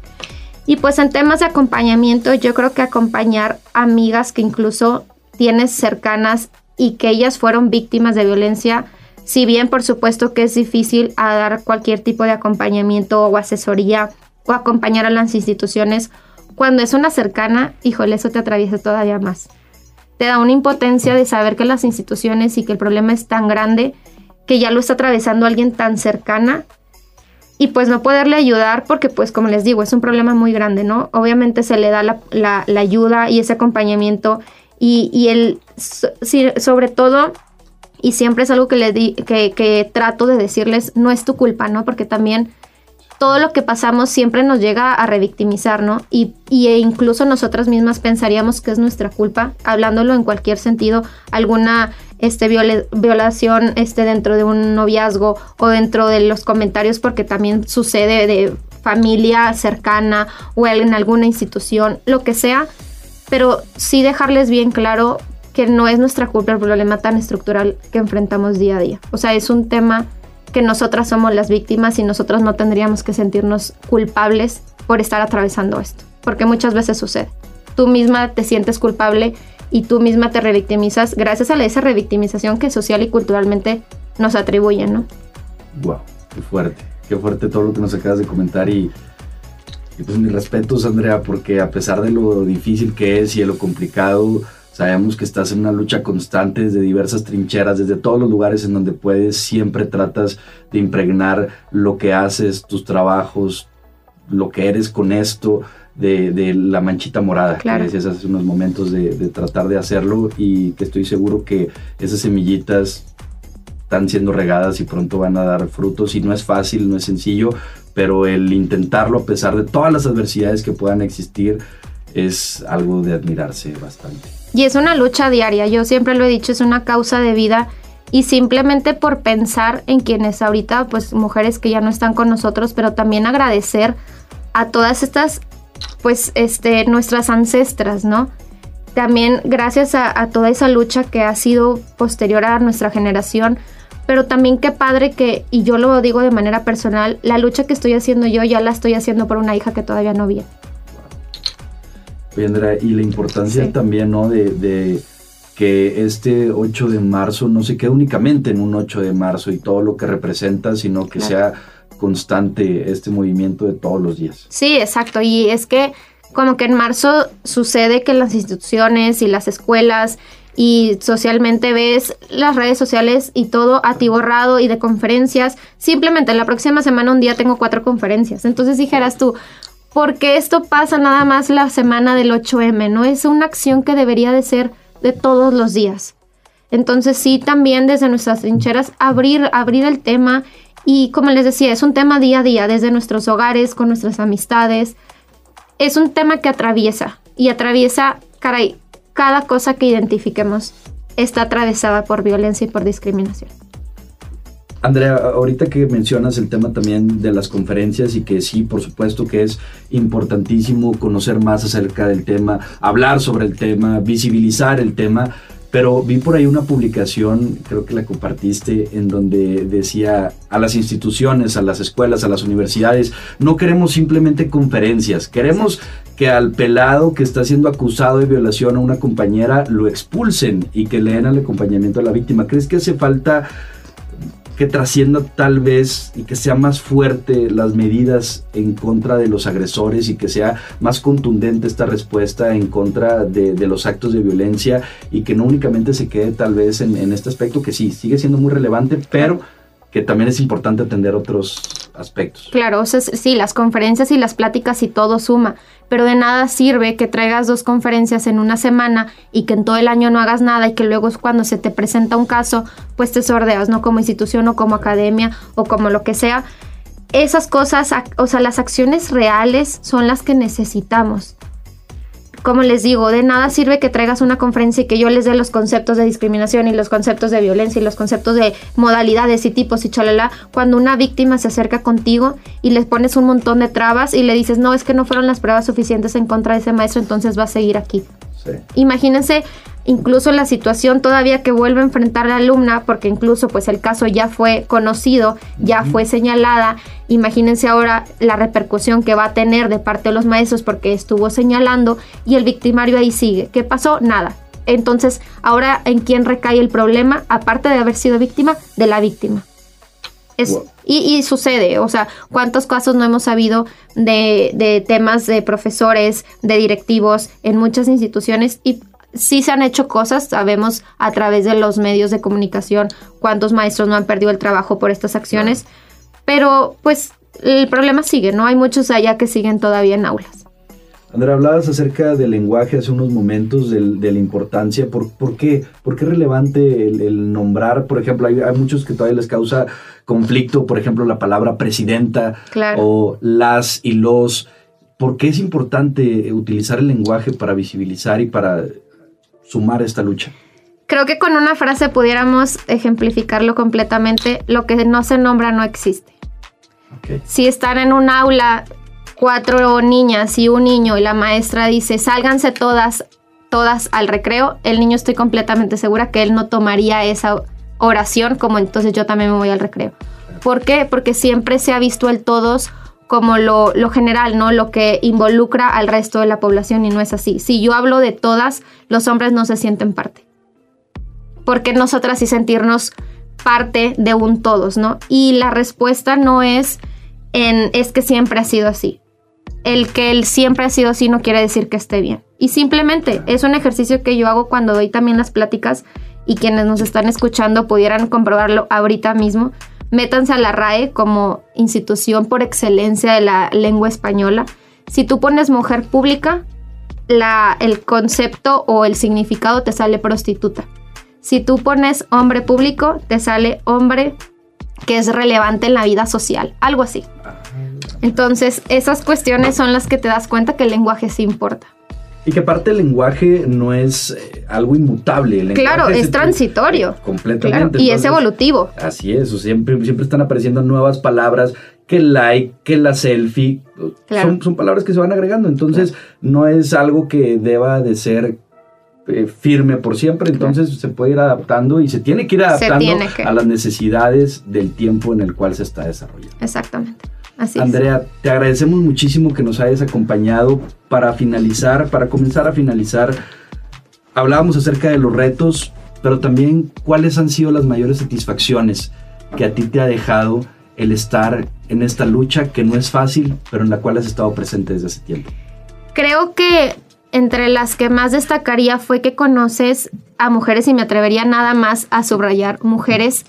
Y pues en temas de acompañamiento, yo creo que acompañar amigas que incluso tienes cercanas y que ellas fueron víctimas de violencia, si bien por supuesto que es difícil a dar cualquier tipo de acompañamiento o asesoría o acompañar a las instituciones, cuando es una cercana, híjole, eso te atraviesa todavía más. Te da una impotencia de saber que las instituciones y que el problema es tan grande que ya lo está atravesando alguien tan cercana y pues no poderle ayudar porque pues como les digo es un problema muy grande, ¿no? Obviamente se le da la, la ayuda y ese acompañamiento y, y el, sobre todo, y siempre es algo que, le di, que, que trato de decirles, no es tu culpa, ¿no? Porque también todo lo que pasamos siempre nos llega a revictimizar, ¿no? Y, y, e incluso nosotras mismas pensaríamos que es nuestra culpa, hablándolo en cualquier sentido, alguna este, violación este, dentro de un noviazgo o dentro de los comentarios, porque también sucede de familia cercana o en alguna institución, lo que sea, pero sí dejarles bien claro que no es nuestra culpa el problema tan estructural que enfrentamos día a día. O sea, es un tema que nosotras somos las víctimas y nosotras no tendríamos que sentirnos culpables por estar atravesando esto, porque muchas veces sucede. Tú misma te sientes culpable y tú misma te revictimizas gracias a esa revictimización que social y culturalmente nos atribuyen, ¿no? Wow, qué fuerte. qué fuerte todo lo que nos acabas de comentar y, y pues mis respetos, Andrea, porque a pesar de lo difícil que es y de lo complicado, sabemos que estás en una lucha constante desde diversas trincheras, desde todos los lugares en donde puedes, siempre tratas de impregnar lo que haces, tus trabajos, lo que eres con esto, de, la manchita morada, que decías hace unos momentos de, de tratar de hacerlo y que estoy seguro que esas semillitas están siendo regadas y pronto van a dar frutos y no es fácil, no es sencillo, pero el intentarlo a pesar de todas las adversidades que puedan existir es algo de admirarse bastante. Y es una lucha diaria, yo siempre lo he dicho, es una causa de vida y simplemente por pensar en quienes ahorita, pues mujeres que ya no están con nosotros, pero también agradecer a todas estas, pues, este, nuestras ancestras, ¿no? También gracias a, a toda esa lucha que ha sido posterior a nuestra generación, pero también qué padre que, y yo lo digo de manera personal, la lucha que estoy haciendo yo ya la estoy haciendo por una hija que todavía no vi. Andrea, y la importancia también, ¿no? De, que este 8 de marzo no se quede únicamente en un 8 de marzo y todo lo que representa, sino que sea constante este movimiento de todos los días. Sí, exacto. Y es que como que en marzo sucede que las instituciones y las escuelas y socialmente ves las redes sociales y todo atiborrado y de conferencias. Simplemente la próxima semana un día tengo cuatro conferencias. Entonces dijeras tú, ¿por qué esto pasa nada más la semana del 8M? No es una acción que debería de ser de todos los días. Entonces sí, también desde nuestras trincheras abrir, abrir el tema y como les decía, es un tema día a día, desde nuestros hogares, con nuestras amistades. Es un tema que atraviesa y atraviesa, caray, cada cosa que identifiquemos está atravesada por violencia y por discriminación. Andrea, ahorita que mencionas el tema también de las conferencias y que sí, por supuesto que es importantísimo conocer más acerca del tema, hablar sobre el tema, visibilizar el tema, pero vi por ahí una publicación, creo que la compartiste, en donde decía a las instituciones, a las escuelas, a las universidades, no queremos simplemente conferencias, queremos que al pelado que está siendo acusado de violación a una compañera lo expulsen y que le den el acompañamiento a la víctima. ¿Crees que hace falta que trascienda tal vez y que sea más fuerte las medidas en contra de los agresores y que sea más contundente esta respuesta en contra de, los actos de violencia y que no únicamente se quede tal vez en este aspecto que sí, sigue siendo muy relevante, pero que también es importante atender otros aspectos. Claro, o sí, las conferencias y las pláticas y todo suma, pero de nada sirve que traigas dos conferencias en una semana y que en todo el año no hagas nada y que luego cuando se te presenta un caso, pues te sordeas, ¿no? Como institución o como academia o como lo que sea. Esas cosas, o sea, las acciones reales son las que necesitamos como les digo, de nada sirve que traigas una conferencia y que yo les dé los conceptos de discriminación y los conceptos de violencia y los conceptos de modalidades y tipos y chalala, cuando una víctima se acerca contigo y les pones un montón de trabas y le dices, no, es que no fueron las pruebas suficientes en contra de ese maestro, entonces va a seguir aquí. Imagínense incluso la situación todavía que vuelve a enfrentar la alumna, porque incluso pues el caso ya fue conocido, ya fue señalada, imagínense ahora la repercusión que va a tener de parte de los maestros porque estuvo señalando y el victimario ahí sigue. ¿Qué pasó? Nada. Entonces, ahora en quién recae el problema, aparte de haber sido víctima, de la víctima. Es, y, sucede, o sea, ¿cuántos casos no hemos sabido de, de temas de profesores, de directivos en muchas instituciones y sí se han hecho cosas, sabemos a través de los medios de comunicación cuántos maestros no han perdido el trabajo por estas acciones, pero pues el problema sigue, ¿no? Hay muchos allá que siguen todavía en aulas. Andrea, hablabas acerca del lenguaje hace unos momentos, de la importancia. ¿Por, por, qué? ¿Por qué es relevante el, nombrar? Por ejemplo, hay, muchos que todavía les causa conflicto, por ejemplo, la palabra presidenta o las y los. ¿Por qué es importante utilizar el lenguaje para visibilizar y para sumar esta lucha? Creo que con una frase pudiéramos ejemplificarlo completamente. Lo que no se nombra no existe. Si están en un aula cuatro niñas y un niño y la maestra dice, sálganse todas, todas al recreo, el niño estoy completamente segura que él no tomaría esa oración como entonces yo también me voy al recreo. ¿Por qué? Porque siempre se ha visto el todos como lo, lo, general, ¿no? Lo que involucra al resto de la población y no es así. Si yo hablo de todas, los hombres no se sienten parte. Porque nosotras sí sentirnos parte de un todos, ¿no? Y la respuesta no es en es que siempre ha sido así. El que él siempre ha sido así no quiere decir que esté bien. Y simplemente es un ejercicio que yo hago cuando doy también las pláticas y quienes nos están escuchando pudieran comprobarlo ahorita mismo. Métanse a la RAE como institución por excelencia de la lengua española. Si tú pones mujer pública, la, el concepto o el significado te sale prostituta. Si tú pones hombre público, te sale hombre que es relevante en la vida social, algo así. Entonces, esas cuestiones son las que te das cuenta que el lenguaje sí importa. Y que aparte el lenguaje no es eh, algo inmutable. claro, es, transitorio. Completamente. y es evolutivo. Así es, siempre, siempre están apareciendo nuevas palabras, que el like, que la selfie. Son, son, palabras que se van agregando. Entonces, no es algo que deba de ser eh, firme por siempre, entonces se puede ir adaptando y se tiene que ir adaptando a las necesidades del tiempo en el cual se está desarrollando. Exactamente. Así Andrea, te agradecemos muchísimo que nos hayas acompañado para finalizar, para comenzar a finalizar. Hablábamos acerca de los retos, pero también cuáles han sido las mayores satisfacciones que a ti te ha dejado el estar en esta lucha que no es fácil, pero en la cual has estado presente desde hace tiempo. Creo que entre las que más destacaría fue que conoces a mujeres y me atrevería nada más a subrayar mujeres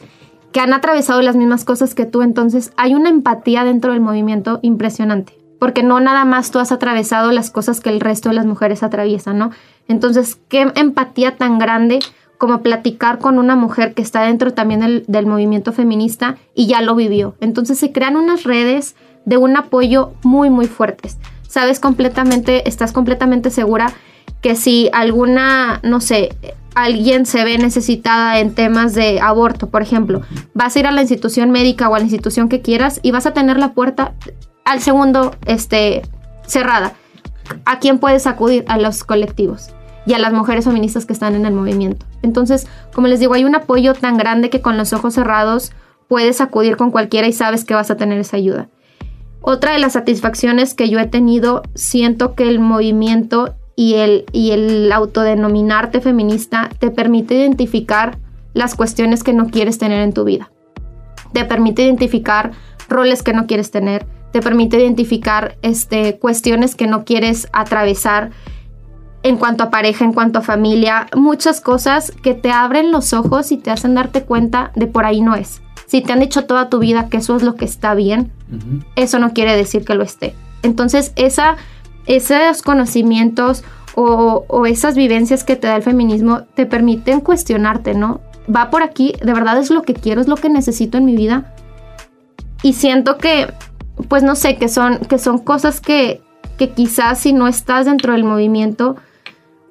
que han atravesado las mismas cosas que tú, entonces hay una empatía dentro del movimiento impresionante, porque no nada más tú has atravesado las cosas que el resto de las mujeres atraviesan, ¿no? Entonces, qué empatía tan grande como platicar con una mujer que está dentro también del, del movimiento feminista y ya lo vivió. Entonces se crean unas redes de un apoyo muy, muy fuertes sabes completamente, estás completamente segura que si alguna, no sé, alguien se ve necesitada en temas de aborto, por ejemplo, vas a ir a la institución médica o a la institución que quieras y vas a tener la puerta al segundo este, cerrada. ¿A quién puedes acudir? A los colectivos y a las mujeres feministas que están en el movimiento. Entonces, como les digo, hay un apoyo tan grande que con los ojos cerrados puedes acudir con cualquiera y sabes que vas a tener esa ayuda. Otra de las satisfacciones que yo he tenido, siento que el movimiento y el, y el autodenominarte feminista te permite identificar las cuestiones que no quieres tener en tu vida. Te permite identificar roles que no quieres tener, te permite identificar este, cuestiones que no quieres atravesar en cuanto a pareja, en cuanto a familia, muchas cosas que te abren los ojos y te hacen darte cuenta de por ahí no es. Si te han dicho toda tu vida que eso es lo que está bien, eso no quiere decir que lo esté. Entonces, esa, esos conocimientos o, esas vivencias que te da el feminismo te permiten cuestionarte, ¿no? Va por aquí, de verdad es lo que quiero, es lo que necesito en mi vida. Y siento que, pues no sé, que son, que son cosas que, que quizás si no estás dentro del movimiento,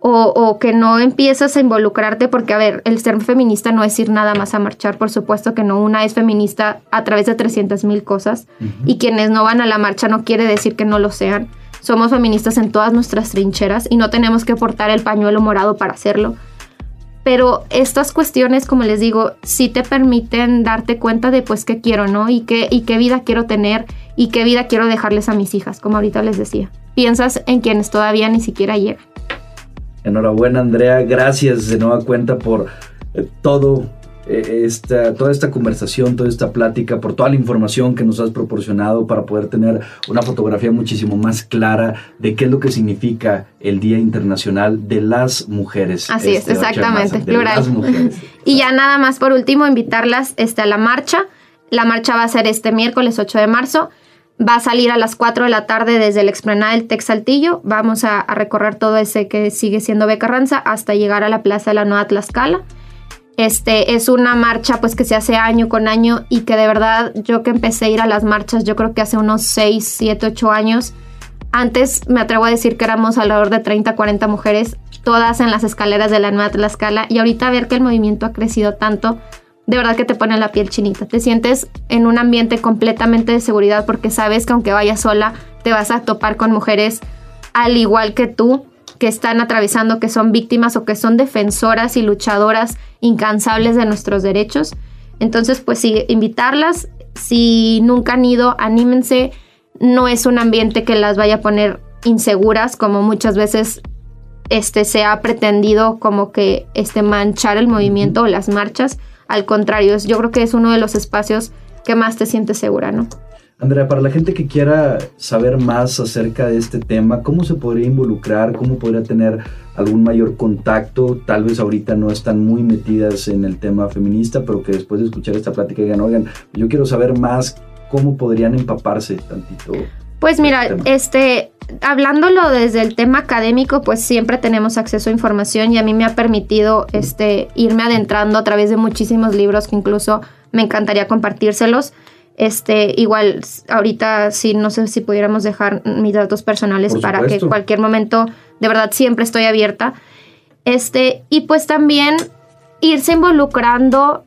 o, que no empiezas a involucrarte, porque a ver, el ser feminista no es ir nada más a marchar, por supuesto que no, una es feminista a través de 300 mil cosas y quienes no van a la marcha no quiere decir que no lo sean. Somos feministas en todas nuestras trincheras y no tenemos que portar el pañuelo morado para hacerlo. Pero estas cuestiones, como les digo, sí te permiten darte cuenta de pues qué quiero, ¿no? Y qué, y qué vida quiero tener y qué vida quiero dejarles a mis hijas, como ahorita les decía. Piensas en quienes todavía ni siquiera llegan. Enhorabuena, Andrea. Gracias de nueva cuenta por eh, todo. Eh, esta, toda esta conversación, toda esta plática, por toda la información que nos has proporcionado para poder tener una fotografía muchísimo más clara de qué es lo que significa el Día Internacional de las Mujeres. Así es, este, exactamente, plural. y ya nada más por último, invitarlas este, a la marcha. La marcha va a ser este miércoles 8 de marzo. Va a salir a las 4 de la tarde desde el explanada del Texaltillo. Vamos a, recorrer todo ese que sigue siendo Becarranza hasta llegar a la Plaza de la Nueva Tlaxcala. Este es una marcha pues que se hace año con año y que de verdad yo que empecé a ir a las marchas yo creo que hace unos 6, 7, 8 años. Antes me atrevo a decir que éramos alrededor de 30, 40 mujeres, todas en las escaleras de la Nueva Tlaxcala y ahorita ver que el movimiento ha crecido tanto de verdad que te pone la piel chinita. Te sientes en un ambiente completamente de seguridad porque sabes que aunque vayas sola, te vas a topar con mujeres al igual que tú, que están atravesando, que son víctimas o que son defensoras y luchadoras incansables de nuestros derechos. Entonces, pues sí, invitarlas. Si nunca han ido, anímense. No es un ambiente que las vaya a poner inseguras, como muchas veces este, se ha pretendido como que este, manchar el movimiento o las marchas al contrario, yo creo que es uno de los espacios que más te sientes segura, ¿no? Andrea, para la gente que quiera saber más acerca de este tema, ¿cómo se podría involucrar? ¿Cómo podría tener algún mayor contacto? Tal vez ahorita no están muy metidas en el tema feminista, pero que después de escuchar esta plática digan, oigan, yo quiero saber más, ¿cómo podrían empaparse tantito? Pues mira, este, hablándolo desde el tema académico, pues siempre tenemos acceso a información y a mí me ha permitido este, irme adentrando a través de muchísimos libros que incluso me encantaría compartírselos. Este, igual, ahorita sí, no sé si pudiéramos dejar mis datos personales para que cualquier momento, de verdad, siempre estoy abierta. Este, y pues también irse involucrando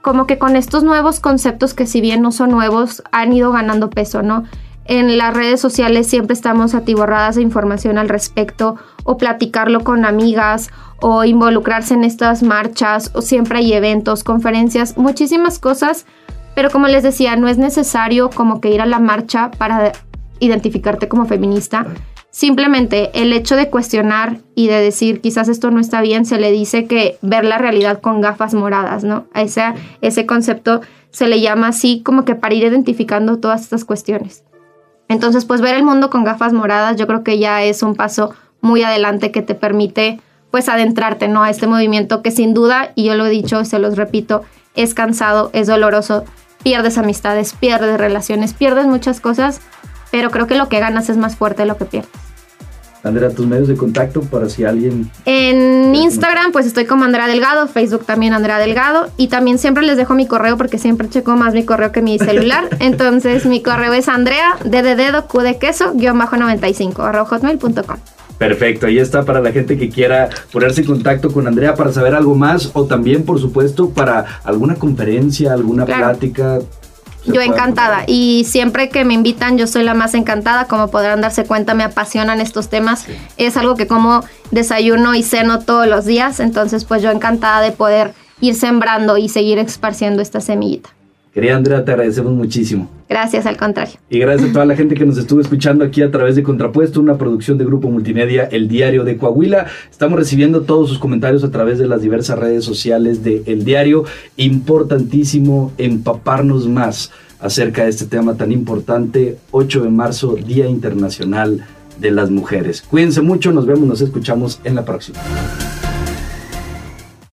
como que con estos nuevos conceptos que si bien no son nuevos, han ido ganando peso, ¿no? En las redes sociales siempre estamos atiborradas de información al respecto o platicarlo con amigas o involucrarse en estas marchas o siempre hay eventos, conferencias, muchísimas cosas pero como les decía, no es necesario como que ir a la marcha para identificarte como feminista. Simplemente el hecho de cuestionar y de decir quizás esto no está bien, se le dice que ver la realidad con gafas moradas, ¿no? A ese, ese concepto se le llama así como que para ir identificando todas estas cuestiones. Entonces, pues ver el mundo con gafas moradas yo creo que ya es un paso muy adelante que te permite pues adentrarte, ¿no? A este movimiento que sin duda, y yo lo he dicho, se los repito, es cansado, es doloroso, pierdes amistades, pierdes relaciones, pierdes muchas cosas, pero creo que lo que ganas es más fuerte de lo que pierdes. Andrea, tus medios de contacto para si alguien... En Instagram pues estoy como Andrea Delgado, Facebook también Andrea Delgado y también siempre les dejo mi correo porque siempre checo más mi correo que mi celular. Entonces mi correo es Andrea, d de dedo, q de queso, guion bajo 95, arroba hotmail.com. Perfecto, ahí está para la gente que quiera ponerse en contacto con Andrea para saber algo más o también, por supuesto, para alguna conferencia, alguna plática. Yo encantada. y siempre que me invitan yo soy la más encantada, como podrán darse cuenta me apasionan estos temas, es algo que como desayuno y ceno todos los días, entonces pues yo encantada de poder ir sembrando y seguir esparciendo esta semillita. Querida Andrea, te agradecemos muchísimo. Gracias, al contrario. Y gracias a toda la gente que nos estuvo escuchando aquí a través de Contrapuesto, una producción de Grupo Multimedia, El Diario de Coahuila. Estamos recibiendo todos sus comentarios a través de las diversas redes sociales de El Diario. Importantísimo empaparnos más acerca de este tema tan importante. 8 de marzo, Día Internacional de las Mujeres. Cuídense mucho, nos vemos, nos escuchamos en la próxima.